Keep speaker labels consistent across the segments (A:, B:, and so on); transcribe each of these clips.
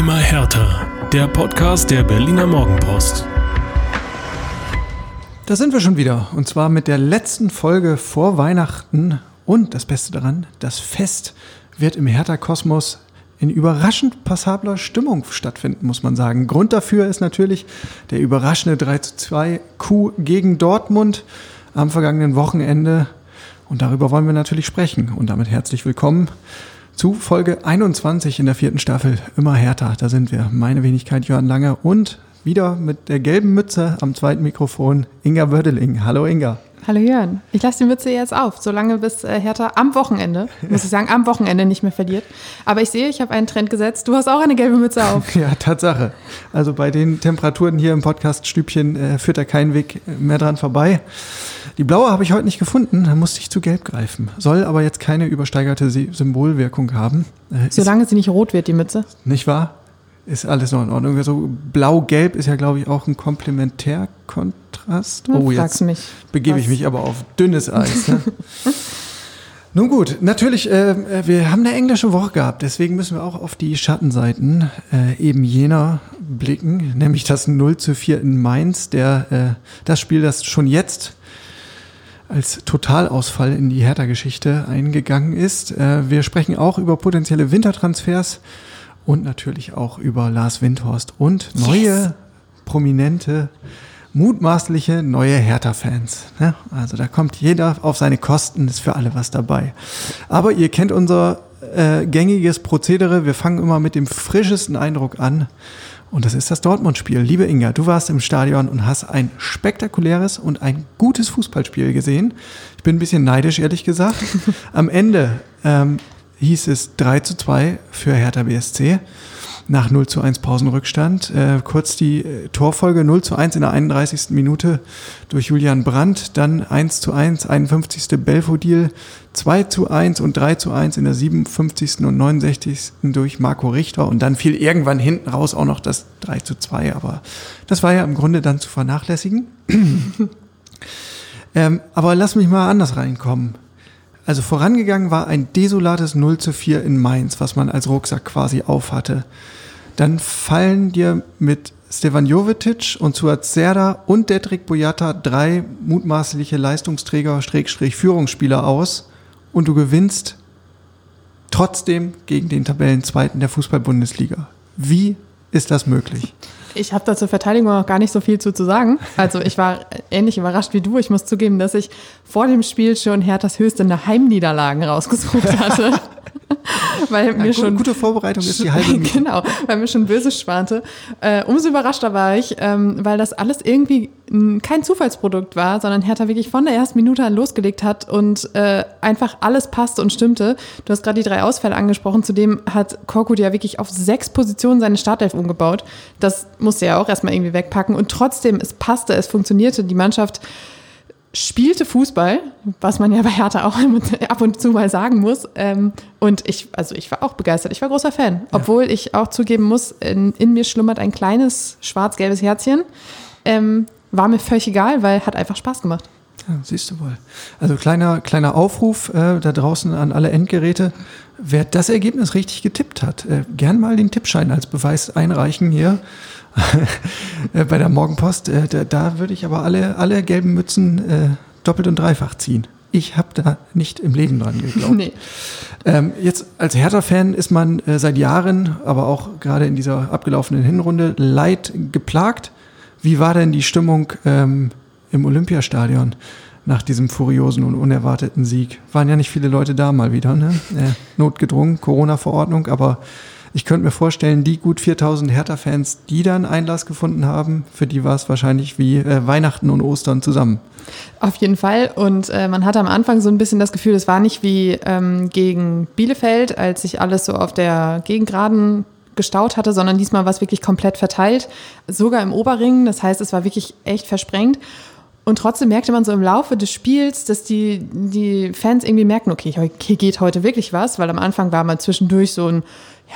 A: Immer härter. Der Podcast der Berliner Morgenpost.
B: Da sind wir schon wieder. Und zwar mit der letzten Folge vor Weihnachten. Und das Beste daran, das Fest wird im Hertha-Kosmos in überraschend passabler Stimmung stattfinden, muss man sagen. Grund dafür ist natürlich der überraschende 3 zu 2 Coup gegen Dortmund am vergangenen Wochenende. Und darüber wollen wir natürlich sprechen. Und damit herzlich willkommen zu Folge 21 in der vierten Staffel. Immer härter, da sind wir. Meine Wenigkeit Jörn Lange und wieder mit der gelben Mütze am zweiten Mikrofon Inga Wördeling. Hallo Inga.
C: Hallo Jörn. Ich lasse die Mütze jetzt auf, solange bis äh, Hertha am Wochenende, muss ich sagen, am Wochenende nicht mehr verliert. Aber ich sehe, ich habe einen Trend gesetzt. Du hast auch eine gelbe Mütze auf.
B: ja, Tatsache. Also bei den Temperaturen hier im Podcast-Stübchen äh, führt da kein Weg mehr dran vorbei. Die blaue habe ich heute nicht gefunden, da musste ich zu gelb greifen. Soll aber jetzt keine übersteigerte Symbolwirkung haben.
C: Äh, Solange sie nicht rot wird, die Mütze.
B: Nicht wahr? Ist alles noch in Ordnung. So blau-gelb ist ja, glaube ich, auch ein Komplementärkontrast.
C: oh, jetzt
B: mich, begebe ich mich aber auf dünnes Eis. Ne? Nun gut, natürlich, äh, wir haben eine englische Woche gehabt, deswegen müssen wir auch auf die Schattenseiten äh, eben jener blicken, nämlich das 0 zu 4 in Mainz, der, äh, das Spiel, das schon jetzt als Totalausfall in die Hertha-Geschichte eingegangen ist. Äh, wir sprechen auch über potenzielle Wintertransfers und natürlich auch über Lars Windhorst und neue yes. prominente, mutmaßliche neue Hertha-Fans. Ne? Also da kommt jeder auf seine Kosten, ist für alle was dabei. Aber ihr kennt unser äh, gängiges Prozedere. Wir fangen immer mit dem frischesten Eindruck an. Und das ist das Dortmund-Spiel. Liebe Inga, du warst im Stadion und hast ein spektakuläres und ein gutes Fußballspiel gesehen. Ich bin ein bisschen neidisch, ehrlich gesagt. Am Ende ähm, hieß es 3 zu 2 für Hertha BSC nach 0 zu 1 Pausenrückstand. Äh, kurz die äh, Torfolge 0 zu 1 in der 31. Minute durch Julian Brandt, dann 1 zu 1, 51. Belfodil, 2 zu 1 und 3 zu 1 in der 57. und 69. durch Marco Richter und dann fiel irgendwann hinten raus auch noch das 3 zu 2, aber das war ja im Grunde dann zu vernachlässigen. ähm, aber lass mich mal anders reinkommen. Also vorangegangen war ein desolates 0 zu 4 in Mainz, was man als Rucksack quasi aufhatte dann fallen dir mit Stefan Jovetic und Suat Serda und Dedrick Boyata drei mutmaßliche Leistungsträger, Schrägstrich Führungsspieler aus und du gewinnst trotzdem gegen den Tabellenzweiten der Fußball-Bundesliga. Wie ist das möglich?
C: Ich habe da zur Verteidigung auch gar nicht so viel zu, zu sagen. Also ich war ähnlich überrascht wie du. Ich muss zugeben, dass ich vor dem Spiel schon Herthas höchste Heimniederlagen rausgesucht hatte. weil ja, mir schon
B: gute Vorbereitung ist die halbe
C: Miete. Genau, weil mir schon böse schwante. Äh, umso überraschter war ich, ähm, weil das alles irgendwie kein Zufallsprodukt war, sondern Hertha wirklich von der ersten Minute an losgelegt hat und äh, einfach alles passte und stimmte. Du hast gerade die drei Ausfälle angesprochen. Zudem hat Korkut ja wirklich auf sechs Positionen seine Startelf umgebaut. Das musste er auch erstmal irgendwie wegpacken und trotzdem, es passte, es funktionierte. Die Mannschaft spielte Fußball, was man ja bei Hertha auch ab und zu mal sagen muss. Ähm, und ich, also ich war auch begeistert. Ich war großer Fan. Obwohl ja. ich auch zugeben muss, in, in, mir schlummert ein kleines schwarz-gelbes Herzchen. Ähm, war mir völlig egal, weil hat einfach Spaß gemacht.
B: Ja, siehst du wohl. Also kleiner, kleiner Aufruf äh, da draußen an alle Endgeräte. Wer das Ergebnis richtig getippt hat, äh, gern mal den Tippschein als Beweis einreichen hier. Äh, bei der Morgenpost. Äh, da, da, würde ich aber alle, alle gelben Mützen äh, doppelt und dreifach ziehen. Ich habe da nicht im Leben dran geglaubt. nee. ähm, jetzt als Hertha-Fan ist man äh, seit Jahren, aber auch gerade in dieser abgelaufenen Hinrunde, leid geplagt. Wie war denn die Stimmung ähm, im Olympiastadion nach diesem furiosen und unerwarteten Sieg? Waren ja nicht viele Leute da mal wieder, ne? Äh, notgedrungen, Corona-Verordnung, aber ich könnte mir vorstellen, die gut 4000 Hertha-Fans, die dann Einlass gefunden haben, für die war es wahrscheinlich wie äh, Weihnachten und Ostern zusammen.
C: Auf jeden Fall. Und äh, man hatte am Anfang so ein bisschen das Gefühl, es war nicht wie ähm, gegen Bielefeld, als sich alles so auf der Gegengraden gestaut hatte, sondern diesmal war es wirklich komplett verteilt, sogar im Oberring. Das heißt, es war wirklich echt versprengt. Und trotzdem merkte man so im Laufe des Spiels, dass die, die Fans irgendwie merken, okay, hier geht heute wirklich was, weil am Anfang war mal zwischendurch so ein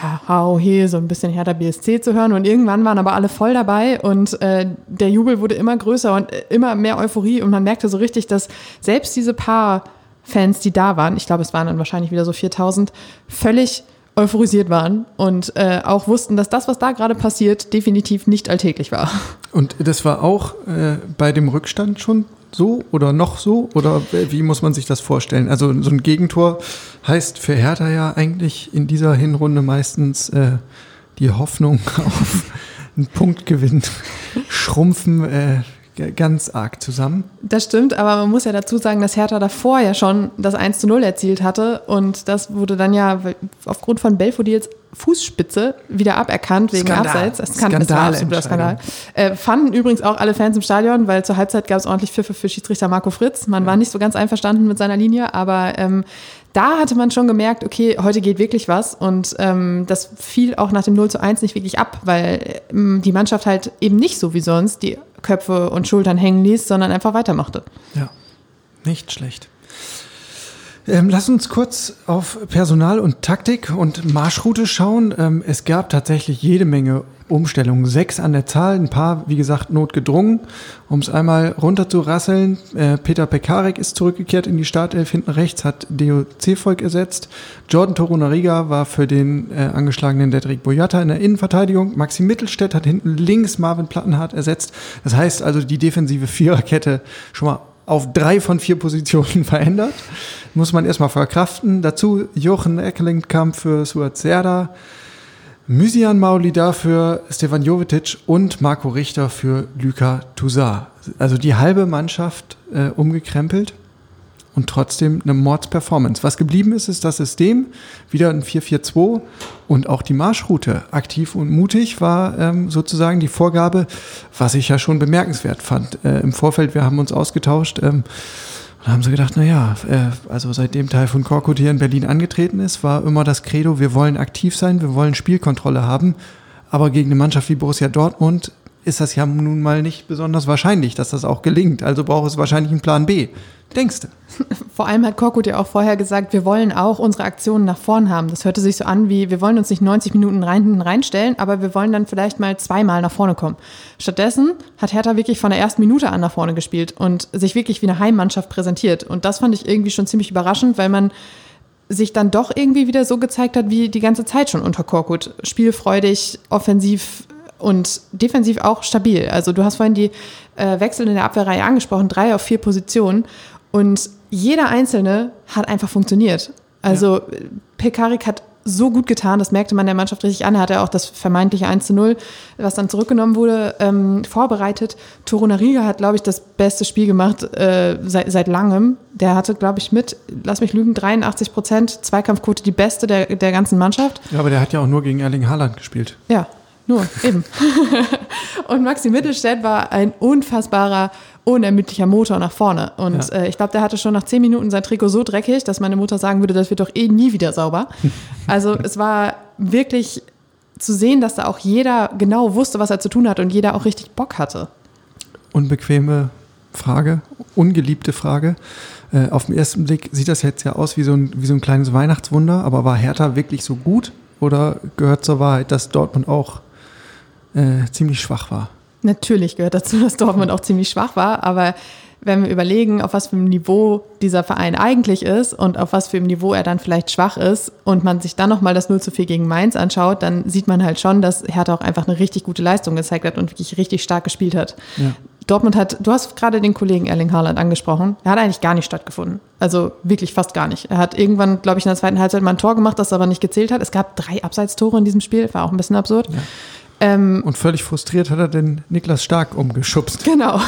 C: ja, hau, he, so ein bisschen Hertha BSC zu hören. Und irgendwann waren aber alle voll dabei und äh, der Jubel wurde immer größer und äh, immer mehr Euphorie. Und man merkte so richtig, dass selbst diese paar Fans, die da waren, ich glaube, es waren dann wahrscheinlich wieder so 4000, völlig euphorisiert waren und äh, auch wussten, dass das, was da gerade passiert, definitiv nicht alltäglich war.
B: Und das war auch äh, bei dem Rückstand schon so oder noch so? Oder wie muss man sich das vorstellen? Also so ein Gegentor heißt für Hertha ja eigentlich in dieser Hinrunde meistens äh, die Hoffnung auf einen Punktgewinn schrumpfen. Äh, ganz arg zusammen.
C: Das stimmt, aber man muss ja dazu sagen, dass Hertha davor ja schon das 1 zu 0 erzielt hatte und das wurde dann ja aufgrund von Belfodils Fußspitze wieder aberkannt wegen
B: Skandal.
C: Abseits. Das, kann, das war absoluter Skandal. Äh, fanden übrigens auch alle Fans im Stadion, weil zur Halbzeit gab es ordentlich Pfiffe für Schiedsrichter Marco Fritz. Man ja. war nicht so ganz einverstanden mit seiner Linie, aber ähm, da hatte man schon gemerkt, okay, heute geht wirklich was und ähm, das fiel auch nach dem 0 zu 1 nicht wirklich ab, weil ähm, die Mannschaft halt eben nicht so wie sonst die Köpfe und Schultern hängen ließ, sondern einfach weitermachte.
B: Ja, nicht schlecht. Ähm, lass uns kurz auf Personal und Taktik und Marschroute schauen. Ähm, es gab tatsächlich jede Menge Umstellungen. Sechs an der Zahl, ein paar, wie gesagt, notgedrungen. Um es einmal runterzurasseln, äh, Peter Pekarek ist zurückgekehrt in die Startelf. Hinten rechts hat Deo Cefolk ersetzt. Jordan Torunariga war für den äh, angeschlagenen Dedrick Boyata in der Innenverteidigung. Maxi Mittelstädt hat hinten links Marvin Plattenhardt ersetzt. Das heißt also, die defensive Viererkette schon mal auf drei von vier Positionen verändert. Muss man erstmal verkraften. Dazu Jochen Eckelingkamp für Suat Serda, Mysian Maulida für Stefan Jovetic und Marco Richter für Luka Toussaint. Also die halbe Mannschaft äh, umgekrempelt und trotzdem eine Mordsperformance. Was geblieben ist, ist das System, wieder ein 4-4-2 und auch die Marschroute. Aktiv und mutig war ähm, sozusagen die Vorgabe, was ich ja schon bemerkenswert fand. Äh, Im Vorfeld, wir haben uns ausgetauscht ähm, und haben so gedacht, naja, äh, also seitdem Teil von Korkut hier in Berlin angetreten ist, war immer das Credo, wir wollen aktiv sein, wir wollen Spielkontrolle haben, aber gegen eine Mannschaft wie Borussia Dortmund ist das ja nun mal nicht besonders wahrscheinlich, dass das auch gelingt. Also braucht es wahrscheinlich einen Plan B. Denkst du?
C: Vor allem hat Korkut ja auch vorher gesagt, wir wollen auch unsere Aktionen nach vorn haben. Das hörte sich so an wie, wir wollen uns nicht 90 Minuten rein, reinstellen, aber wir wollen dann vielleicht mal zweimal nach vorne kommen. Stattdessen hat Hertha wirklich von der ersten Minute an nach vorne gespielt und sich wirklich wie eine Heimmannschaft präsentiert. Und das fand ich irgendwie schon ziemlich überraschend, weil man sich dann doch irgendwie wieder so gezeigt hat wie die ganze Zeit schon unter Korkut. Spielfreudig, offensiv und defensiv auch stabil. Also du hast vorhin die äh, Wechsel in der Abwehrreihe angesprochen, drei auf vier Positionen. Und jeder einzelne hat einfach funktioniert. Also ja. Pekarik hat so gut getan, das merkte man der Mannschaft richtig an. Er hatte auch das vermeintliche 1 zu 0, was dann zurückgenommen wurde, ähm, vorbereitet. Torunariga hat, glaube ich, das beste Spiel gemacht äh, seit, seit langem. Der hatte, glaube ich, mit, lass mich lügen, 83 Prozent Zweikampfquote, die beste der, der ganzen Mannschaft.
B: Ja, aber der hat ja auch nur gegen Erling Haaland gespielt.
C: Ja, nur, eben. und Maxi Mittelstädt war ein unfassbarer, unermüdlicher Motor nach vorne. Und ja. äh, ich glaube, der hatte schon nach zehn Minuten sein Trikot so dreckig, dass meine Mutter sagen würde, das wird doch eh nie wieder sauber. Also es war wirklich zu sehen, dass da auch jeder genau wusste, was er zu tun hat und jeder auch richtig Bock hatte.
B: Unbequeme Frage, ungeliebte Frage. Äh, auf den ersten Blick sieht das jetzt ja aus wie so, ein, wie so ein kleines Weihnachtswunder, aber war Hertha wirklich so gut? Oder gehört zur Wahrheit, dass Dortmund auch äh, ziemlich schwach war.
C: Natürlich gehört dazu, dass Dortmund auch ziemlich schwach war, aber wenn wir überlegen, auf was für einem Niveau dieser Verein eigentlich ist und auf was für einem Niveau er dann vielleicht schwach ist und man sich dann nochmal das 0 zu 4 gegen Mainz anschaut, dann sieht man halt schon, dass Hertha auch einfach eine richtig gute Leistung gezeigt hat und wirklich richtig stark gespielt hat. Ja. Dortmund hat, du hast gerade den Kollegen Erling Haaland angesprochen, er hat eigentlich gar nicht stattgefunden. Also wirklich fast gar nicht. Er hat irgendwann, glaube ich, in der zweiten Halbzeit mal ein Tor gemacht, das aber nicht gezählt hat. Es gab drei Abseitstore in diesem Spiel, war auch ein bisschen absurd. Ja.
B: Ähm, und völlig frustriert hat er den Niklas Stark umgeschubst.
C: Genau.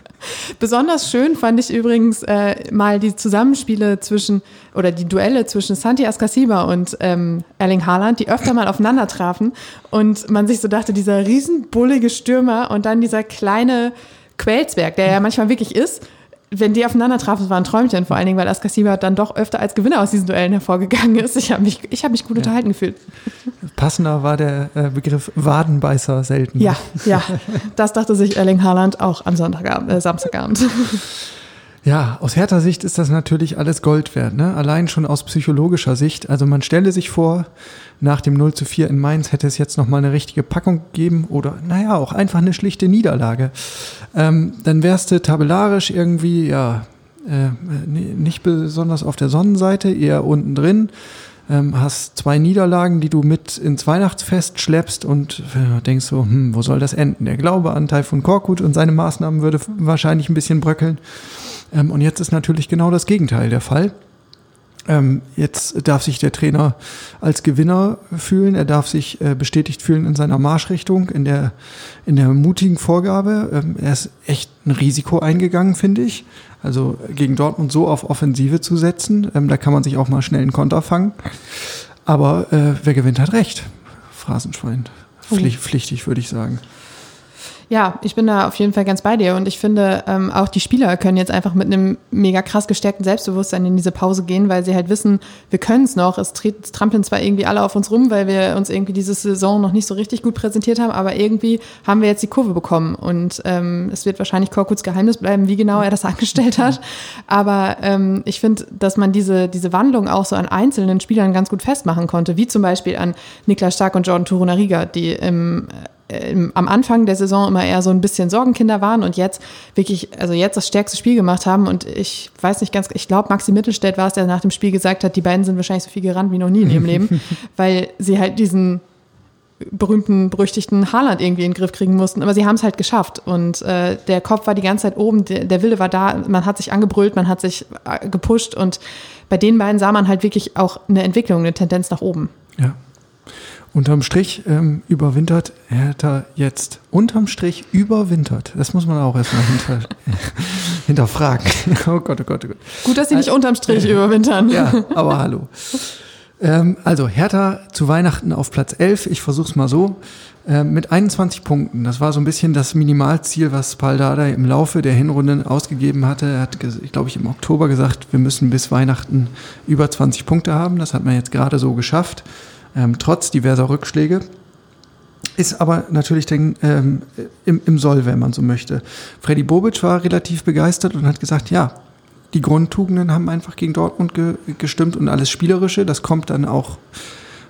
C: Besonders schön fand ich übrigens äh, mal die Zusammenspiele zwischen oder die Duelle zwischen Santi Ascasiba und ähm, Erling Haaland, die öfter mal aufeinander trafen und man sich so dachte, dieser riesenbullige Stürmer und dann dieser kleine Quälzberg, der ja manchmal wirklich ist, wenn die aufeinander trafen, war ein Träumchen, vor allen Dingen, weil Askasiba dann doch öfter als Gewinner aus diesen Duellen hervorgegangen ist. Ich habe mich, ich hab mich gut ja. unterhalten gefühlt.
B: Passender war der äh, Begriff Wadenbeißer selten.
C: Ja, ja. Das dachte sich Erling Haaland auch am Sonntagabend, äh, Samstagabend.
B: Ja, aus härter Sicht ist das natürlich alles Gold wert. Ne? Allein schon aus psychologischer Sicht. Also man stelle sich vor, nach dem 0 zu 4 in Mainz hätte es jetzt nochmal eine richtige Packung gegeben oder naja, auch einfach eine schlichte Niederlage. Ähm, dann wärst du tabellarisch irgendwie, ja, äh, nicht besonders auf der Sonnenseite, eher unten drin. Ähm, hast zwei Niederlagen, die du mit ins Weihnachtsfest schleppst und äh, denkst so, hm, wo soll das enden? Der Glaube an Taifun Korkut und seine Maßnahmen würde wahrscheinlich ein bisschen bröckeln. Ähm, und jetzt ist natürlich genau das Gegenteil der Fall. Ähm, jetzt darf sich der Trainer als Gewinner fühlen. Er darf sich äh, bestätigt fühlen in seiner Marschrichtung, in der, in der mutigen Vorgabe. Ähm, er ist echt ein Risiko eingegangen, finde ich. Also gegen Dortmund so auf Offensive zu setzen, ähm, da kann man sich auch mal schnell einen Konter fangen. Aber äh, wer gewinnt, hat recht. Phrasenschwein. Pflicht, pflichtig, würde ich sagen.
C: Ja, ich bin da auf jeden Fall ganz bei dir und ich finde, ähm, auch die Spieler können jetzt einfach mit einem mega krass gestärkten Selbstbewusstsein in diese Pause gehen, weil sie halt wissen, wir können es noch. Es, trampeln zwar irgendwie alle auf uns rum, weil wir uns irgendwie diese Saison noch nicht so richtig gut präsentiert haben, aber irgendwie haben wir jetzt die Kurve bekommen und ähm, es wird wahrscheinlich Korkuts Geheimnis bleiben, wie genau er das angestellt hat. Aber ähm, ich finde, dass man diese, diese Wandlung auch so an einzelnen Spielern ganz gut festmachen konnte, wie zum Beispiel an Niklas Stark und Jordan Turunariga, die im am Anfang der Saison immer eher so ein bisschen Sorgenkinder waren und jetzt wirklich, also jetzt das stärkste Spiel gemacht haben. Und ich weiß nicht ganz, ich glaube, Maxi Mittelstädt war es, der nach dem Spiel gesagt hat, die beiden sind wahrscheinlich so viel gerannt wie noch nie in ihrem Leben, weil sie halt diesen berühmten, berüchtigten Haaland irgendwie in den Griff kriegen mussten. Aber sie haben es halt geschafft. Und äh, der Kopf war die ganze Zeit oben, der, der Wille war da, man hat sich angebrüllt, man hat sich äh, gepusht und bei den beiden sah man halt wirklich auch eine Entwicklung, eine Tendenz nach oben.
B: Ja, Unterm Strich ähm, überwintert Hertha jetzt. Unterm Strich überwintert. Das muss man auch erstmal hinter, hinterfragen. oh Gott, oh Gott, oh Gott.
C: Gut, dass sie nicht unterm Strich äh, überwintern.
B: ja, aber hallo. Ähm, also Hertha zu Weihnachten auf Platz 11. Ich versuche es mal so. Ähm, mit 21 Punkten. Das war so ein bisschen das Minimalziel, was Paldada im Laufe der Hinrunde ausgegeben hatte. Er hat, ich glaube ich, im Oktober gesagt, wir müssen bis Weihnachten über 20 Punkte haben. Das hat man jetzt gerade so geschafft ähm, trotz diverser Rückschläge. Ist aber natürlich den, ähm, im, im Soll, wenn man so möchte. Freddy Bobic war relativ begeistert und hat gesagt, ja, die Grundtugenden haben einfach gegen Dortmund ge gestimmt und alles Spielerische, das kommt dann auch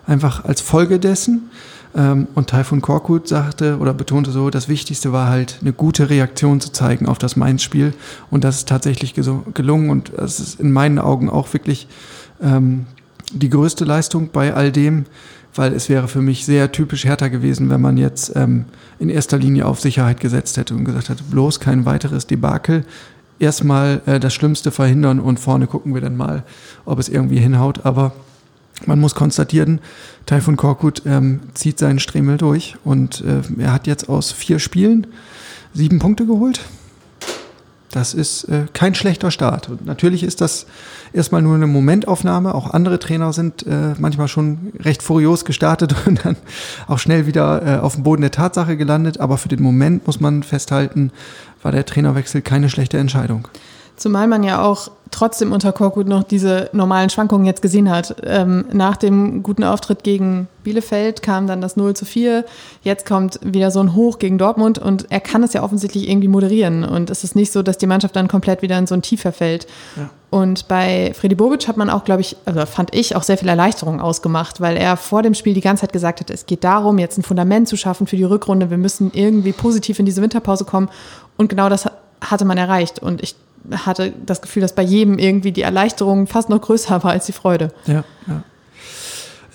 B: einfach als Folge dessen. Ähm, und Taifun Korkut sagte oder betonte so, das Wichtigste war halt eine gute Reaktion zu zeigen auf das Mainz-Spiel und das ist tatsächlich gelungen und das ist in meinen Augen auch wirklich ähm, die größte Leistung bei all dem, weil es wäre für mich sehr typisch härter gewesen, wenn man jetzt ähm, in erster Linie auf Sicherheit gesetzt hätte und gesagt hätte, bloß kein weiteres Debakel, erstmal äh, das Schlimmste verhindern und vorne gucken wir dann mal, ob es irgendwie hinhaut. Aber man muss konstatieren, Taifun Korkut ähm, zieht seinen Stremel durch und äh, er hat jetzt aus vier Spielen sieben Punkte geholt. Das ist äh, kein schlechter Start. Und natürlich ist das erstmal nur eine Momentaufnahme. Auch andere Trainer sind äh, manchmal schon recht furios gestartet und dann auch schnell wieder äh, auf dem Boden der Tatsache gelandet. Aber für den Moment muss man festhalten, war der Trainerwechsel keine schlechte Entscheidung.
C: Zumal man ja auch trotzdem unter Korkut noch diese normalen Schwankungen jetzt gesehen hat. Ähm, nach dem guten Auftritt gegen Bielefeld kam dann das 0 zu 4. Jetzt kommt wieder so ein Hoch gegen Dortmund und er kann es ja offensichtlich irgendwie moderieren. Und es ist nicht so, dass die Mannschaft dann komplett wieder in so ein Tief verfällt. Ja. Und bei Freddy Bobic hat man auch, glaube ich, also fand ich auch sehr viel Erleichterung ausgemacht, weil er vor dem Spiel die ganze Zeit gesagt hat, es geht darum, jetzt ein Fundament zu schaffen für die Rückrunde. Wir müssen irgendwie positiv in diese Winterpause kommen. Und genau das hatte man erreicht. Und ich hatte das Gefühl, dass bei jedem irgendwie die Erleichterung fast noch größer war als die Freude.
B: Ja, ja.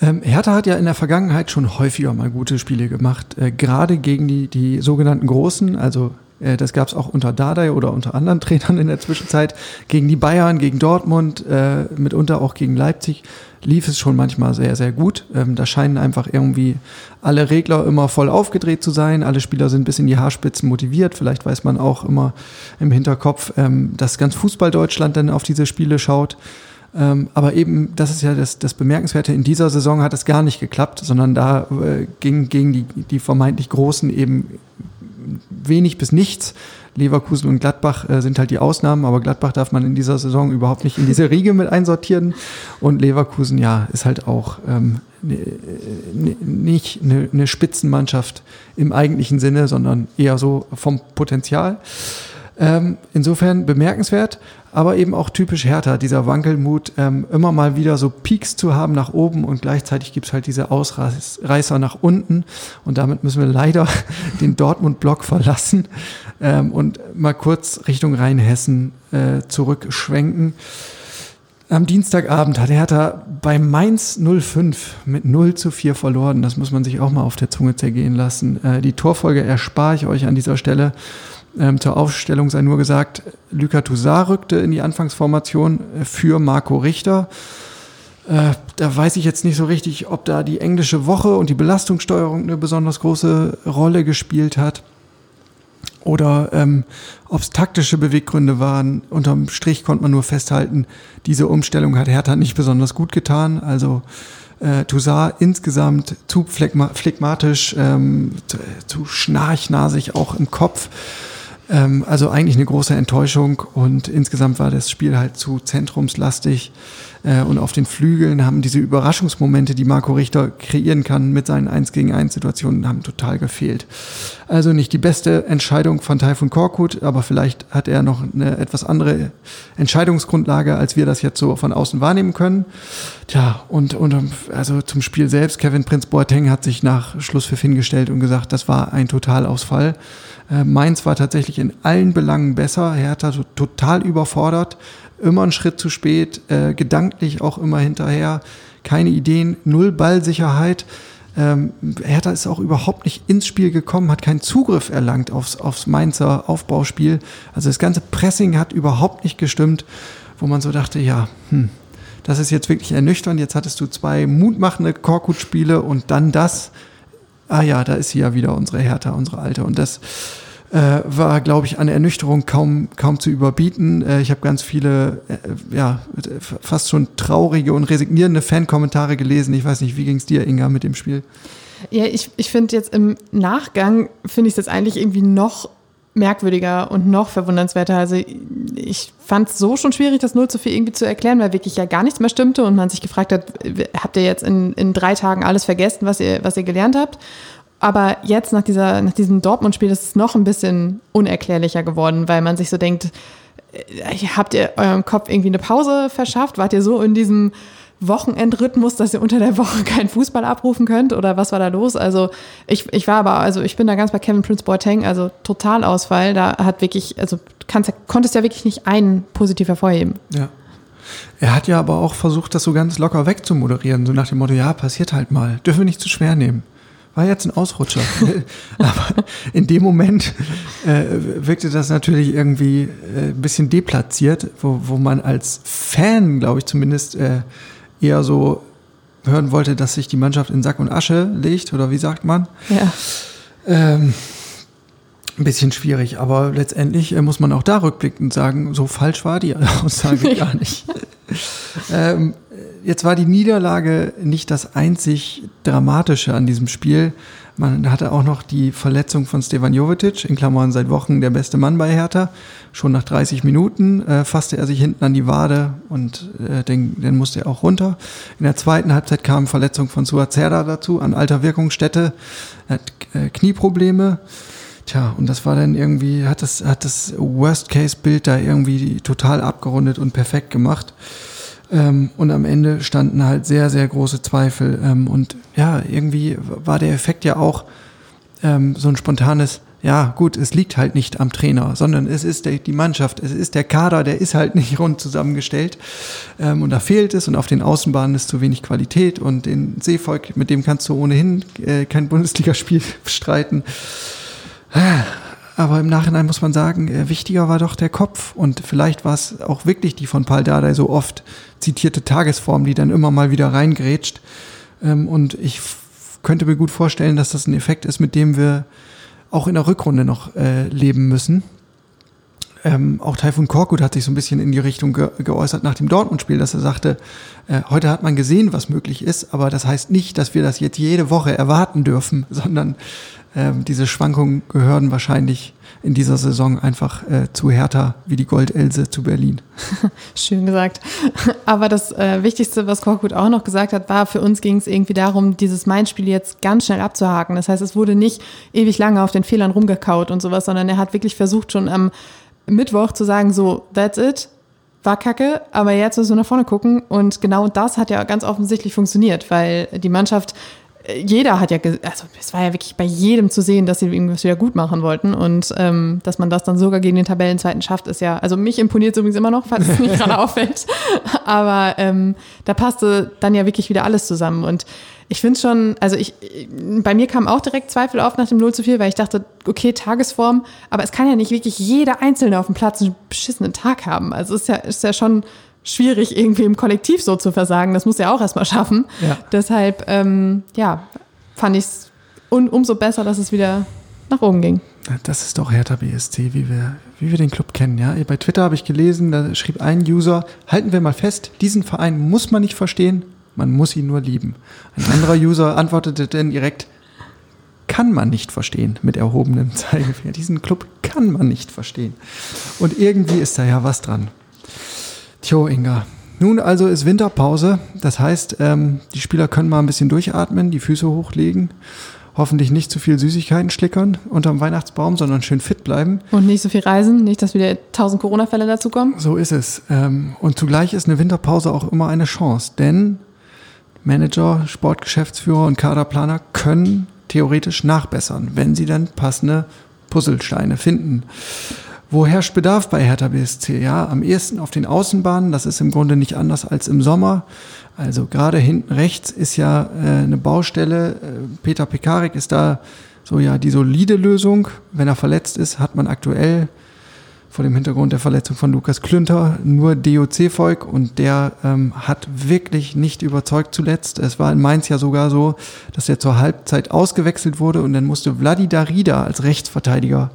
B: Ähm, Hertha hat ja in der Vergangenheit schon häufiger mal gute Spiele gemacht, äh, gerade gegen die, die sogenannten Großen, also äh, das gab es auch unter Dardai oder unter anderen Trainern in der Zwischenzeit, gegen die Bayern, gegen Dortmund, äh, mitunter auch gegen Leipzig lief es schon manchmal sehr, sehr gut. Ähm, da scheinen einfach irgendwie alle Regler immer voll aufgedreht zu sein. Alle Spieler sind bis in die Haarspitzen motiviert. Vielleicht weiß man auch immer im Hinterkopf, ähm, dass ganz Fußball-Deutschland dann auf diese Spiele schaut. Ähm, aber eben, das ist ja das, das Bemerkenswerte, in dieser Saison hat es gar nicht geklappt, sondern da äh, ging gegen die, die vermeintlich Großen eben wenig bis nichts. Leverkusen und Gladbach äh, sind halt die Ausnahmen, aber Gladbach darf man in dieser Saison überhaupt nicht in diese Riege mit einsortieren. Und Leverkusen, ja, ist halt auch ähm, ne, ne, nicht eine ne Spitzenmannschaft im eigentlichen Sinne, sondern eher so vom Potenzial. Ähm, insofern bemerkenswert, aber eben auch typisch härter, dieser Wankelmut, ähm, immer mal wieder so Peaks zu haben nach oben und gleichzeitig gibt es halt diese Ausreißer nach unten. Und damit müssen wir leider den Dortmund-Block verlassen ähm, und mal kurz Richtung Rheinhessen äh, zurückschwenken. Am Dienstagabend hat Hertha bei Mainz 05 mit 0 zu 4 verloren. Das muss man sich auch mal auf der Zunge zergehen lassen. Äh, die Torfolge erspare ich euch an dieser Stelle. Ähm, zur Aufstellung sei nur gesagt, Luka Toussaint rückte in die Anfangsformation äh, für Marco Richter. Äh, da weiß ich jetzt nicht so richtig, ob da die englische Woche und die Belastungssteuerung eine besonders große Rolle gespielt hat oder ähm, ob es taktische Beweggründe waren. Unterm Strich konnte man nur festhalten, diese Umstellung hat Hertha nicht besonders gut getan. Also äh, Toussaint insgesamt zu phlegmatisch, ähm, zu schnarchnasig auch im Kopf. Ähm, also eigentlich eine große Enttäuschung und insgesamt war das Spiel halt zu zentrumslastig. Äh, und auf den Flügeln haben diese Überraschungsmomente, die Marco Richter kreieren kann mit seinen 1 gegen 1 Situationen, haben total gefehlt. Also nicht die beste Entscheidung von Taifun Korkut, aber vielleicht hat er noch eine etwas andere Entscheidungsgrundlage, als wir das jetzt so von außen wahrnehmen können. Tja, und, und also zum Spiel selbst, Kevin Prinz Boateng hat sich nach Schlusspfiff hingestellt und gesagt, das war ein Totalausfall. Äh, Mainz war tatsächlich in allen Belangen besser. Hertha total überfordert, immer einen Schritt zu spät, äh, gedanklich auch immer hinterher, keine Ideen, null Ballsicherheit. Ähm, Hertha ist auch überhaupt nicht ins Spiel gekommen, hat keinen Zugriff erlangt aufs, aufs Mainzer Aufbauspiel. Also das ganze Pressing hat überhaupt nicht gestimmt, wo man so dachte, ja, hm, das ist jetzt wirklich ernüchternd. Jetzt hattest du zwei mutmachende Korkut-Spiele und dann das. Ah ja, da ist sie ja wieder unsere Hertha, unsere alte. Und das, äh, war, glaube ich, an Ernüchterung kaum, kaum zu überbieten. Äh, ich habe ganz viele, äh, ja, fast schon traurige und resignierende Fankommentare gelesen. Ich weiß nicht, wie ging es dir, Inga, mit dem Spiel?
C: Ja, ich, ich finde jetzt im Nachgang, finde ich das eigentlich irgendwie noch merkwürdiger und noch verwundernswerter. Also ich fand es so schon schwierig, das 0 zu 4 irgendwie zu erklären, weil wirklich ja gar nichts mehr stimmte und man sich gefragt hat, habt ihr jetzt in, in drei Tagen alles vergessen, was ihr, was ihr gelernt habt? Aber jetzt nach, dieser, nach diesem Dortmund-Spiel ist es noch ein bisschen unerklärlicher geworden, weil man sich so denkt, äh, habt ihr eurem Kopf irgendwie eine Pause verschafft? Wart ihr so in diesem Wochenendrhythmus, dass ihr unter der Woche keinen Fußball abrufen könnt? Oder was war da los? Also ich, ich war aber, also ich bin da ganz bei Kevin Prince Boateng, also Totalausfall. Da hat wirklich, also kannst, konntest ja wirklich nicht einen positiv hervorheben.
B: Ja. Er hat ja aber auch versucht, das so ganz locker wegzumoderieren, so nach dem Motto, ja, passiert halt mal, dürfen wir nicht zu schwer nehmen war jetzt ein Ausrutscher. Aber in dem Moment äh, wirkte das natürlich irgendwie äh, ein bisschen deplatziert, wo, wo man als Fan, glaube ich zumindest, äh, eher so hören wollte, dass sich die Mannschaft in Sack und Asche legt, oder wie sagt man?
C: Ja.
B: Ähm, ein bisschen schwierig, aber letztendlich äh, muss man auch da rückblickend sagen, so falsch war die Aussage gar nicht. ähm, jetzt war die Niederlage nicht das einzig Dramatische an diesem Spiel. Man hatte auch noch die Verletzung von Stevan Jovetic, in Klammern seit Wochen der beste Mann bei Hertha. Schon nach 30 Minuten äh, fasste er sich hinten an die Wade und äh, den, den musste er auch runter. In der zweiten Halbzeit kam Verletzung von Suazerda dazu, an alter Wirkungsstätte. Er hat äh, Knieprobleme. Tja, und das war dann irgendwie, hat das, hat das Worst-Case-Bild da irgendwie total abgerundet und perfekt gemacht. Ähm, und am Ende standen halt sehr, sehr große Zweifel. Ähm, und ja, irgendwie war der Effekt ja auch ähm, so ein spontanes, ja gut, es liegt halt nicht am Trainer, sondern es ist der, die Mannschaft, es ist der Kader, der ist halt nicht rund zusammengestellt. Ähm, und da fehlt es und auf den Außenbahnen ist zu wenig Qualität und den Seevolk, mit dem kannst du ohnehin äh, kein Bundesligaspiel bestreiten. Aber im Nachhinein muss man sagen, äh, wichtiger war doch der Kopf. Und vielleicht war es auch wirklich die von Paul Dardai so oft zitierte Tagesform, die dann immer mal wieder reingrätscht. Ähm, und ich könnte mir gut vorstellen, dass das ein Effekt ist, mit dem wir auch in der Rückrunde noch äh, leben müssen. Ähm, auch Taifun Korkut hat sich so ein bisschen in die Richtung ge geäußert nach dem Dortmund-Spiel, dass er sagte, äh, heute hat man gesehen, was möglich ist, aber das heißt nicht, dass wir das jetzt jede Woche erwarten dürfen, sondern ähm, diese Schwankungen gehören wahrscheinlich in dieser Saison einfach äh, zu härter wie die Goldelse zu Berlin.
C: Schön gesagt. Aber das äh, Wichtigste, was Korkut auch noch gesagt hat, war, für uns ging es irgendwie darum, dieses Main-Spiel jetzt ganz schnell abzuhaken. Das heißt, es wurde nicht ewig lange auf den Fehlern rumgekaut und sowas, sondern er hat wirklich versucht, schon am Mittwoch zu sagen, so, that's it, war kacke, aber jetzt müssen wir nach vorne gucken. Und genau das hat ja ganz offensichtlich funktioniert, weil die Mannschaft jeder hat ja, also es war ja wirklich bei jedem zu sehen, dass sie irgendwas wieder gut machen wollten. Und ähm, dass man das dann sogar gegen den Tabellenzweiten schafft, ist ja, also mich imponiert übrigens immer noch, falls es nicht gerade auffällt, aber ähm, da passte dann ja wirklich wieder alles zusammen. Und ich finde schon, also ich, bei mir kam auch direkt Zweifel auf nach dem 0 zu 4, weil ich dachte, okay, Tagesform, aber es kann ja nicht wirklich jeder Einzelne auf dem Platz einen beschissenen Tag haben. Also es ist ja, ist ja schon schwierig, irgendwie im Kollektiv so zu versagen. Das muss ja auch erstmal schaffen. Ja. Deshalb, ähm, ja, fand ich es um, umso besser, dass es wieder nach oben ging.
B: Das ist doch Hertha BSC, wie wir, wie wir den Club kennen. Ja? Bei Twitter habe ich gelesen, da schrieb ein User, halten wir mal fest, diesen Verein muss man nicht verstehen, man muss ihn nur lieben. Ein anderer User antwortete dann direkt, kann man nicht verstehen mit erhobenem Zeigefinger. Diesen Club kann man nicht verstehen. Und irgendwie ist da ja was dran. Tjo, Inga. Nun also ist Winterpause. Das heißt, ähm, die Spieler können mal ein bisschen durchatmen, die Füße hochlegen. Hoffentlich nicht zu viel Süßigkeiten schlickern unterm Weihnachtsbaum, sondern schön fit bleiben.
C: Und nicht so viel reisen, nicht, dass wieder tausend Corona-Fälle dazukommen.
B: So ist es. Ähm, und zugleich ist eine Winterpause auch immer eine Chance, denn Manager, Sportgeschäftsführer und Kaderplaner können theoretisch nachbessern, wenn sie dann passende Puzzlesteine finden. Wo herrscht Bedarf bei Hertha BSC? Ja, am ehesten auf den Außenbahnen. Das ist im Grunde nicht anders als im Sommer. Also gerade hinten rechts ist ja äh, eine Baustelle. Äh, Peter Pekarik ist da so ja die solide Lösung. Wenn er verletzt ist, hat man aktuell vor dem Hintergrund der Verletzung von Lukas Klünter nur DOC-Volk und der ähm, hat wirklich nicht überzeugt zuletzt. Es war in Mainz ja sogar so, dass er zur Halbzeit ausgewechselt wurde und dann musste Vladi Darida als Rechtsverteidiger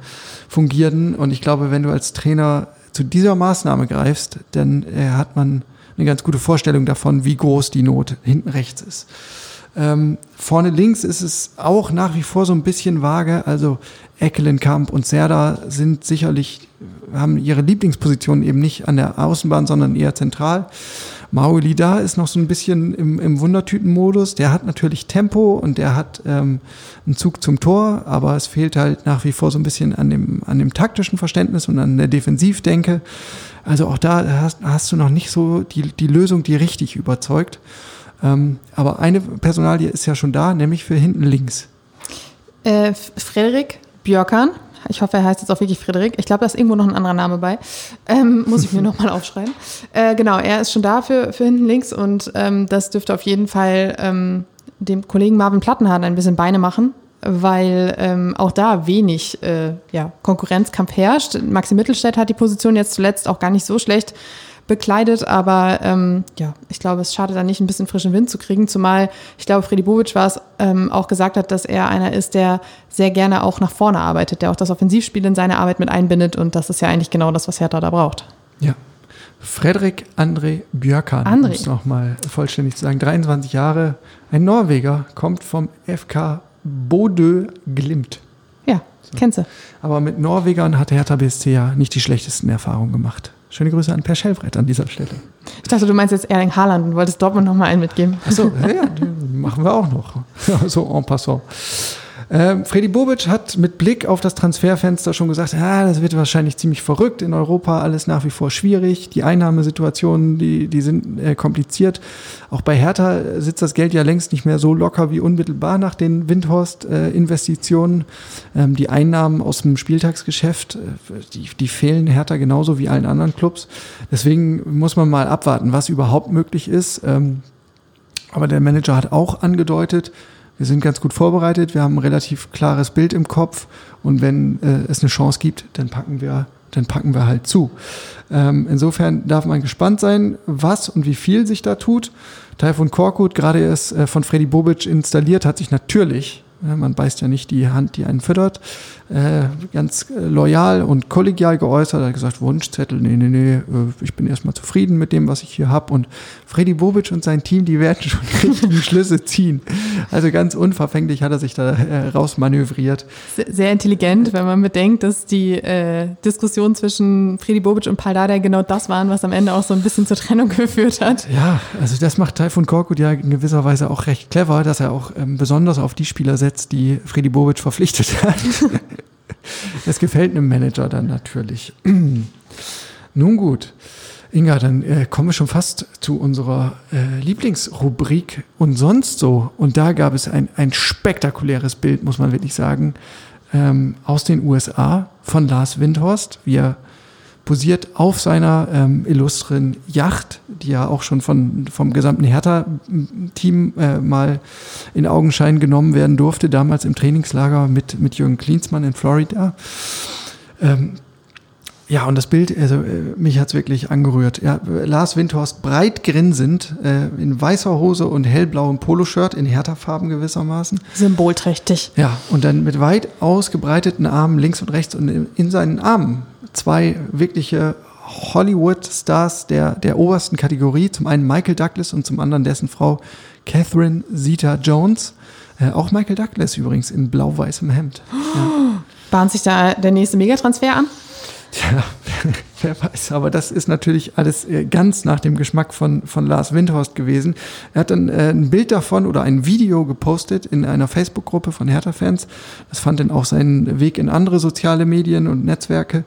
B: fungieren. Und ich glaube, wenn du als Trainer zu dieser Maßnahme greifst, dann äh, hat man eine ganz gute Vorstellung davon, wie groß die Not hinten rechts ist. Ähm, vorne links ist es auch nach wie vor so ein bisschen vage. Also Eckelenkamp und Serda sind sicherlich, haben ihre Lieblingspositionen eben nicht an der Außenbahn, sondern eher zentral. Maui da ist noch so ein bisschen im, im Wundertütenmodus. Der hat natürlich Tempo und der hat ähm, einen Zug zum Tor, aber es fehlt halt nach wie vor so ein bisschen an dem, an dem taktischen Verständnis und an der Defensivdenke. Also auch da hast, hast du noch nicht so die, die Lösung, die richtig überzeugt. Ähm, aber eine Personalie ist ja schon da, nämlich für hinten links.
C: Äh, Frederik Björkan. Ich hoffe, er heißt jetzt auch wirklich Frederik. Ich glaube, da ist irgendwo noch ein anderer Name bei. Ähm, muss ich mir nochmal aufschreiben. Äh, genau, er ist schon da für, für hinten links und ähm, das dürfte auf jeden Fall ähm, dem Kollegen Marvin Plattenhardt ein bisschen Beine machen, weil ähm, auch da wenig äh, ja, Konkurrenzkampf herrscht. Maxi Mittelstädt hat die Position jetzt zuletzt auch gar nicht so schlecht bekleidet, aber ähm, ja, ich glaube, es schadet da nicht, ein bisschen frischen Wind zu kriegen, zumal ich glaube, Freddy Bobic war es, ähm, auch gesagt hat, dass er einer ist, der sehr gerne auch nach vorne arbeitet, der auch das Offensivspiel in seine Arbeit mit einbindet und das ist ja eigentlich genau das, was Hertha da braucht.
B: Ja. Frederik André Björkan, um es nochmal vollständig zu sagen, 23 Jahre, ein Norweger, kommt vom FK Bodø Glimt.
C: Ja, so. kennst du.
B: Aber mit Norwegern hat Hertha BSC ja nicht die schlechtesten Erfahrungen gemacht. Schöne Grüße an Per Schellbrett an dieser Stelle.
C: Ich dachte, du meinst jetzt Erling Haaland und wolltest Dortmund noch mal einen mitgeben.
B: Achso, ja, machen wir auch noch. so en passant. Ähm, Freddy Bobic hat mit Blick auf das Transferfenster schon gesagt, ja, das wird wahrscheinlich ziemlich verrückt in Europa, alles nach wie vor schwierig. Die Einnahmesituationen, die, die sind äh, kompliziert. Auch bei Hertha sitzt das Geld ja längst nicht mehr so locker wie unmittelbar nach den Windhorst-Investitionen. Äh, ähm, die Einnahmen aus dem Spieltagsgeschäft, äh, die, die fehlen Hertha genauso wie allen anderen Clubs. Deswegen muss man mal abwarten, was überhaupt möglich ist. Ähm, aber der Manager hat auch angedeutet, wir sind ganz gut vorbereitet, wir haben ein relativ klares Bild im Kopf und wenn äh, es eine Chance gibt, dann packen wir, dann packen wir halt zu. Ähm, insofern darf man gespannt sein, was und wie viel sich da tut. Taifun Korkut, gerade erst äh, von Freddy Bobic installiert, hat sich natürlich man beißt ja nicht die Hand, die einen füttert. Äh, ganz äh, loyal und kollegial geäußert. Er hat gesagt, Wunschzettel, nee, nee, nee, äh, ich bin erstmal zufrieden mit dem, was ich hier habe. Und Freddy Bobic und sein Team, die werden schon richtige Schlüsse ziehen. Also ganz unverfänglich hat er sich da äh, rausmanövriert.
C: Sehr, sehr intelligent, wenn man bedenkt, dass die äh, Diskussion zwischen Freddy Bobic und Paldada genau das waren, was am Ende auch so ein bisschen zur Trennung geführt hat.
B: Ja, also das macht Taifun Korkut ja in gewisser Weise auch recht clever, dass er auch ähm, besonders auf die Spieler setzt, die Freddy Bobic verpflichtet hat. Das gefällt einem Manager dann natürlich. Nun gut. Inga, dann äh, kommen wir schon fast zu unserer äh, Lieblingsrubrik und sonst so. Und da gab es ein, ein spektakuläres Bild, muss man wirklich sagen, ähm, aus den USA von Lars Windhorst, wie er posiert auf seiner ähm, illustren Yacht, die ja auch schon von, vom gesamten Hertha-Team äh, mal in Augenschein genommen werden durfte, damals im Trainingslager mit, mit Jürgen Klinsmann in Florida. Ähm, ja, und das Bild, also äh, mich hat's wirklich angerührt. Ja, Lars Windhorst breit grinsend, äh, in weißer Hose und hellblauem Poloshirt, in Hertha-Farben gewissermaßen.
C: Symbolträchtig.
B: Ja, und dann mit weit ausgebreiteten Armen links und rechts und in, in seinen Armen zwei wirkliche Hollywood-Stars der, der obersten Kategorie. Zum einen Michael Douglas und zum anderen dessen Frau Catherine Zeta-Jones. Äh, auch Michael Douglas übrigens in blau-weißem Hemd. Ja.
C: Bahnt sich da der nächste Megatransfer an?
B: Tja, wer weiß, aber das ist natürlich alles äh, ganz nach dem Geschmack von, von Lars Windhorst gewesen. Er hat dann äh, ein Bild davon oder ein Video gepostet in einer Facebook-Gruppe von Hertha-Fans. Das fand dann auch seinen Weg in andere soziale Medien und Netzwerke.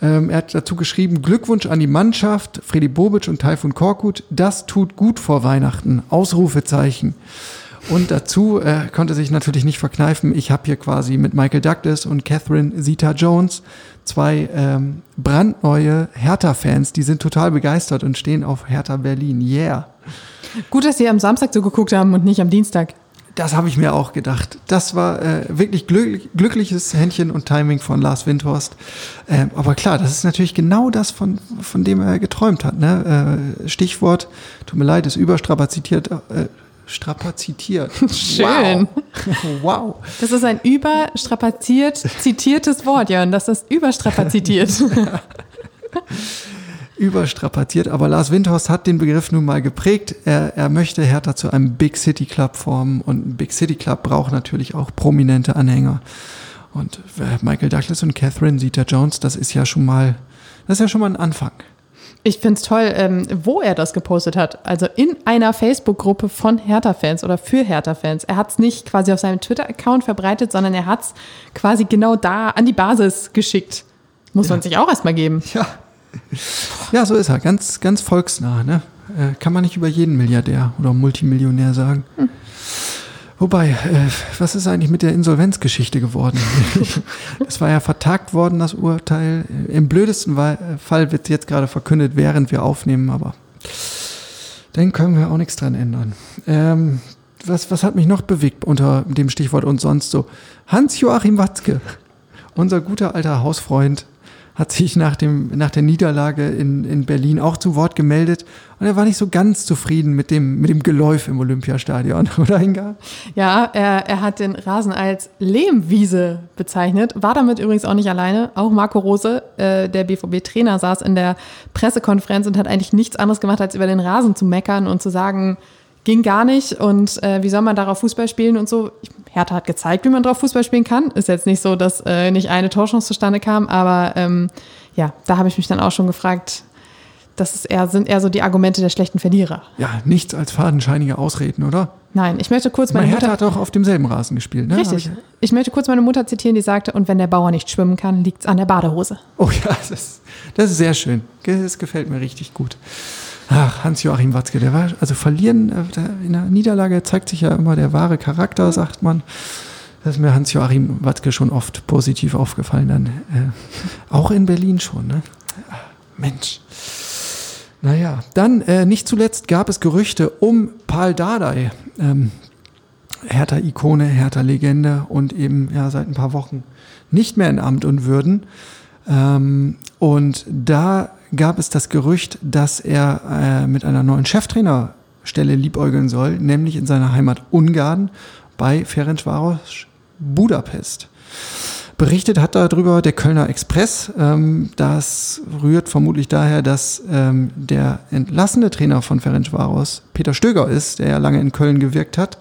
B: Ähm, er hat dazu geschrieben, Glückwunsch an die Mannschaft, Freddy Bobic und Taifun Korkut, das tut gut vor Weihnachten, Ausrufezeichen. Und dazu äh, konnte sich natürlich nicht verkneifen. Ich habe hier quasi mit Michael Douglas und Catherine Zeta Jones zwei ähm, brandneue Hertha-Fans, die sind total begeistert und stehen auf Hertha Berlin. Yeah.
C: Gut, dass Sie am Samstag so geguckt haben und nicht am Dienstag.
B: Das habe ich mir auch gedacht. Das war äh, wirklich glück glückliches Händchen und Timing von Lars Windhorst. Äh, aber klar, das ist natürlich genau das, von, von dem er geträumt hat. Ne? Äh, Stichwort, tut mir leid, ist überstrapazitiert. Äh, strapazitiert.
C: Schön.
B: Wow. wow.
C: Das ist ein überstrapaziert zitiertes Wort, Jörn. Das ist überstrapazitiert.
B: überstrapaziert, aber Lars Windhorst hat den Begriff nun mal geprägt. Er, er möchte Hertha zu einem Big City Club formen und ein Big City Club braucht natürlich auch prominente Anhänger. Und äh, Michael Douglas und Catherine Zeta-Jones, das ist ja schon mal, das ist ja schon mal ein Anfang.
C: Ich finde es toll, ähm, wo er das gepostet hat. Also in einer Facebook-Gruppe von Hertha-Fans oder für Hertha-Fans. Er hat es nicht quasi auf seinem Twitter-Account verbreitet, sondern er hat es quasi genau da an die Basis geschickt. Muss
B: Ja.
C: man sich auch erstmal geben.
B: Ja. Ja, so ist er. Ganz, ganz volksnah. Ne? Äh, kann man nicht über jeden Milliardär oder Multimillionär sagen. Wobei, äh, was ist eigentlich mit der Insolvenzgeschichte geworden? Es war ja vertagt worden, das Urteil. Im blödesten Fall wird jetzt gerade verkündet, während wir aufnehmen, aber dann können wir auch nichts dran ändern. Ähm, was, was hat mich noch bewegt unter dem Stichwort und sonst so? Hans-Joachim Watzke, unser guter alter Hausfreund, hat sich nach, dem, nach der Niederlage in, in Berlin auch zu Wort gemeldet und er war nicht so ganz zufrieden mit dem, mit dem Geläuf im Olympiastadion, oder Inga?
C: Ja, er, er hat den Rasen als Lehmwiese bezeichnet, war damit übrigens auch nicht alleine. Auch Marco Rose, äh, der BVB-Trainer, saß in der Pressekonferenz und hat eigentlich nichts anderes gemacht, als über den Rasen zu meckern und zu sagen, ging gar nicht und äh, wie soll man darauf Fußball spielen und so. Hertha hat gezeigt, wie man darauf Fußball spielen kann. Ist jetzt nicht so, dass äh, nicht eine Torchance zustande kam, aber ähm, ja, da habe ich mich dann auch schon gefragt, das eher, sind eher so die Argumente der schlechten Verlierer.
B: Ja, nichts als fadenscheinige Ausreden, oder?
C: Nein, ich möchte kurz meine
B: Meine
C: Mutter...
B: Hertha hat auch auf demselben Rasen gespielt, ne?
C: Richtig.
B: Ich-
C: Ich möchte kurz meine Mutter zitieren, die sagte, und wenn der Bauer nicht schwimmen kann, liegt's an der Badehose.
B: Oh ja, das ist, das ist sehr schön. Das gefällt mir richtig gut. Ach, Hans-Joachim Watzke, der war, also verlieren äh, in der Niederlage zeigt sich ja immer der wahre Charakter, sagt man. Das ist mir Hans-Joachim Watzke schon oft positiv aufgefallen dann. Äh, auch in Berlin schon, ne? Ah, Mensch. Naja, dann äh, nicht zuletzt gab es Gerüchte um Paul Dardai, ähm, Hertha-Ikone, Hertha-Legende und eben ja seit ein paar Wochen nicht mehr in Amt und Würden. Ähm, und da gab es das Gerücht, dass er äh, mit einer neuen Cheftrainerstelle liebäugeln soll, nämlich in seiner Heimat Ungarn bei Ferencvaros Budapest. Berichtet hat darüber der Kölner Express. Ähm, das rührt vermutlich daher, dass ähm, der entlassene Trainer von Ferencvaros Peter Stöger ist, der ja lange in Köln gewirkt hat.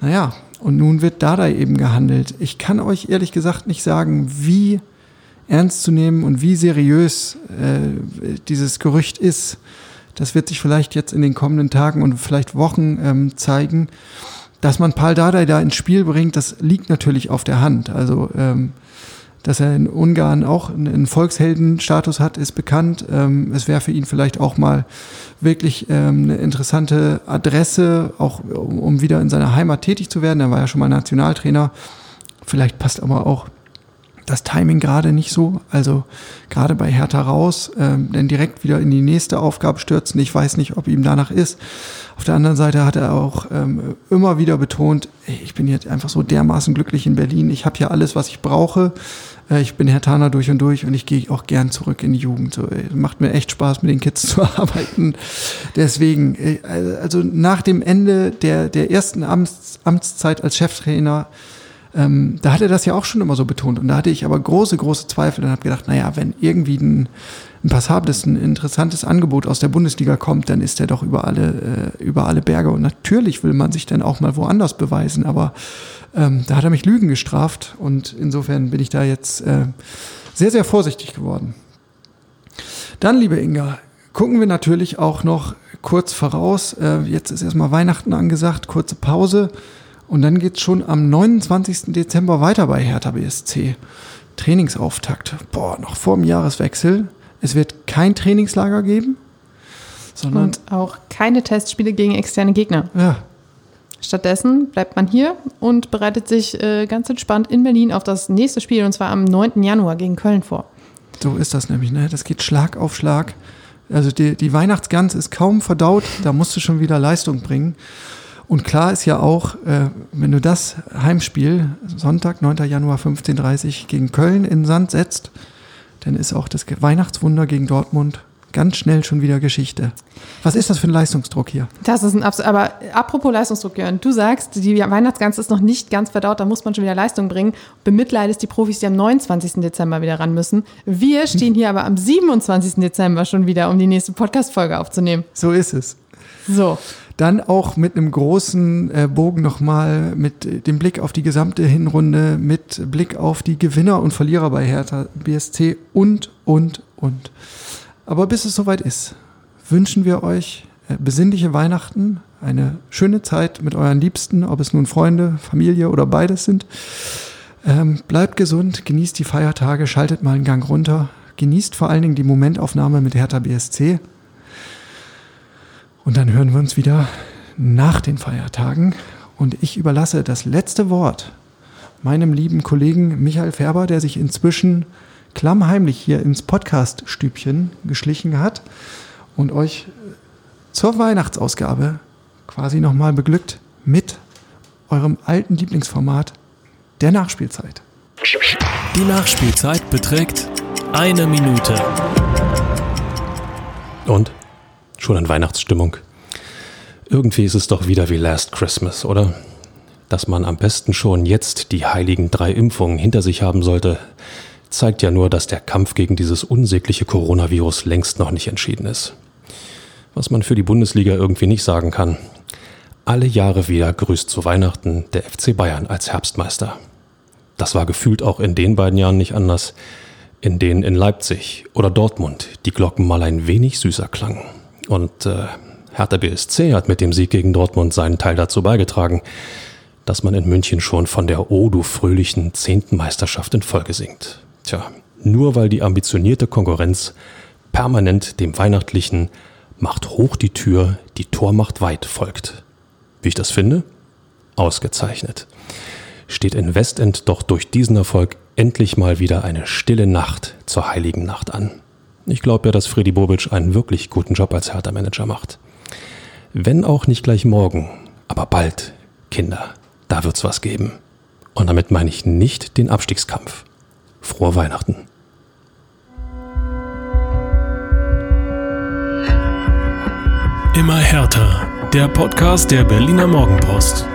B: Naja, und nun wird Dardai eben gehandelt. Ich kann euch ehrlich gesagt nicht sagen, wie ernst zu nehmen und wie seriös äh, dieses Gerücht ist. Das wird sich vielleicht jetzt in den kommenden Tagen und vielleicht Wochen ähm, zeigen. Dass man Paul Dardai da ins Spiel bringt, das liegt natürlich auf der Hand. Also ähm, dass er in Ungarn auch einen Volksheldenstatus hat, ist bekannt. Ähm, es wäre für ihn vielleicht auch mal wirklich ähm, eine interessante Adresse, auch um, um wieder in seiner Heimat tätig zu werden. Er war ja schon mal Nationaltrainer. Vielleicht passt aber auch das Timing gerade nicht so. Also gerade bei Hertha raus, ähm, denn direkt wieder in die nächste Aufgabe stürzen. Ich weiß nicht, ob ihm danach ist. Auf der anderen Seite hat er auch ähm, immer wieder betont, ey, ich bin jetzt einfach so dermaßen glücklich in Berlin. Ich habe hier alles, was ich brauche. Äh, ich bin Hertaner durch und durch und ich gehe auch gern zurück in die Jugend. So, ey, macht mir echt Spaß, mit den Kids zu arbeiten. Deswegen, ey, also nach dem Ende der, der ersten Amts, Amtszeit als Cheftrainer ähm, da hat er das ja auch schon immer so betont. Und da hatte ich aber große, große Zweifel und habe gedacht, naja, wenn irgendwie ein, ein passables, ein interessantes Angebot aus der Bundesliga kommt, dann ist er doch über alle, äh, über alle Berge. Und natürlich will man sich dann auch mal woanders beweisen, aber ähm, da hat er mich Lügen gestraft und insofern bin ich da jetzt äh, sehr, sehr vorsichtig geworden. Dann, liebe Inga, gucken wir natürlich auch noch kurz voraus. Äh, jetzt ist erstmal Weihnachten angesagt, kurze Pause. Und dann geht's schon am 29. Dezember weiter bei Hertha BSC. Trainingsauftakt. Boah, noch vor dem Jahreswechsel. Es wird kein Trainingslager geben, sondern.
C: Und auch keine Testspiele gegen externe Gegner.
B: Ja.
C: Stattdessen bleibt man hier und bereitet sich äh, ganz entspannt in Berlin auf das nächste Spiel und zwar am 9. Januar gegen Köln vor.
B: So ist das nämlich, ne? Das geht Schlag auf Schlag. Also die, die Weihnachtsgans ist kaum verdaut, da musst du schon wieder Leistung bringen. Und klar ist ja auch, äh, wenn du das Heimspiel Sonntag, 9. Januar 15.30 gegen Köln in Sand setzt, dann ist auch das Weihnachtswunder gegen Dortmund ganz schnell schon wieder Geschichte. Was ist das für ein Leistungsdruck hier?
C: Das ist ein absolut, aber apropos Leistungsdruck, Jörn, du sagst, die Weihnachtsgans ist noch nicht ganz verdaut, da muss man schon wieder Leistung bringen. Bemitleidest die Profis, die am 29. Dezember wieder ran müssen. Wir stehen hier aber am 27. Dezember schon wieder, um die nächste Podcast-Folge aufzunehmen.
B: So ist es.
C: So.
B: Dann auch mit einem großen äh, Bogen nochmal mit dem Blick auf die gesamte Hinrunde, mit Blick auf die Gewinner und Verlierer bei Hertha BSC und, und, und. Aber bis es soweit ist, wünschen wir euch äh, besinnliche Weihnachten, eine schöne Zeit mit euren Liebsten, ob es nun Freunde, Familie oder beides sind. Ähm, bleibt gesund, genießt die Feiertage, schaltet mal einen Gang runter, genießt vor allen Dingen die Momentaufnahme mit Hertha BSC. Und dann hören wir uns wieder nach den Feiertagen. Und ich überlasse das letzte Wort meinem lieben Kollegen Michael Färber, der sich inzwischen klammheimlich hier ins Podcast-Stübchen geschlichen hat und euch zur Weihnachtsausgabe quasi nochmal beglückt mit eurem alten Lieblingsformat der Nachspielzeit.
A: Die Nachspielzeit beträgt eine Minute.
D: Und? Schon in Weihnachtsstimmung. Irgendwie ist es doch wieder wie Last Christmas, oder? Dass man am besten schon jetzt die heiligen drei Impfungen hinter sich haben sollte, zeigt ja nur, dass der Kampf gegen dieses unsägliche Coronavirus längst noch nicht entschieden ist. Was man für die Bundesliga irgendwie nicht sagen kann. Alle Jahre wieder grüßt zu Weihnachten der FC Bayern als Herbstmeister. Das war gefühlt auch in den beiden Jahren nicht anders, in denen in Leipzig oder Dortmund die Glocken mal ein wenig süßer klangen. Und äh, Hertha BSC hat mit dem Sieg gegen Dortmund seinen Teil dazu beigetragen, dass man in München schon von der O du fröhlichen zehnten Meisterschaft in Folge singt. Tja, nur weil die ambitionierte Konkurrenz permanent dem weihnachtlichen Macht hoch die Tür, die Tor macht weit folgt. Wie ich das finde? Ausgezeichnet. Steht in Westend doch durch diesen Erfolg endlich mal wieder eine stille Nacht zur heiligen Nacht an. Ich glaube ja, dass Freddy Bobic einen wirklich guten Job als Hertha-Manager macht. Wenn auch nicht gleich morgen, aber bald, Kinder, da wird's was geben. Und damit meine ich nicht den Abstiegskampf. Frohe Weihnachten.
A: Immer härter. Der Podcast der Berliner Morgenpost.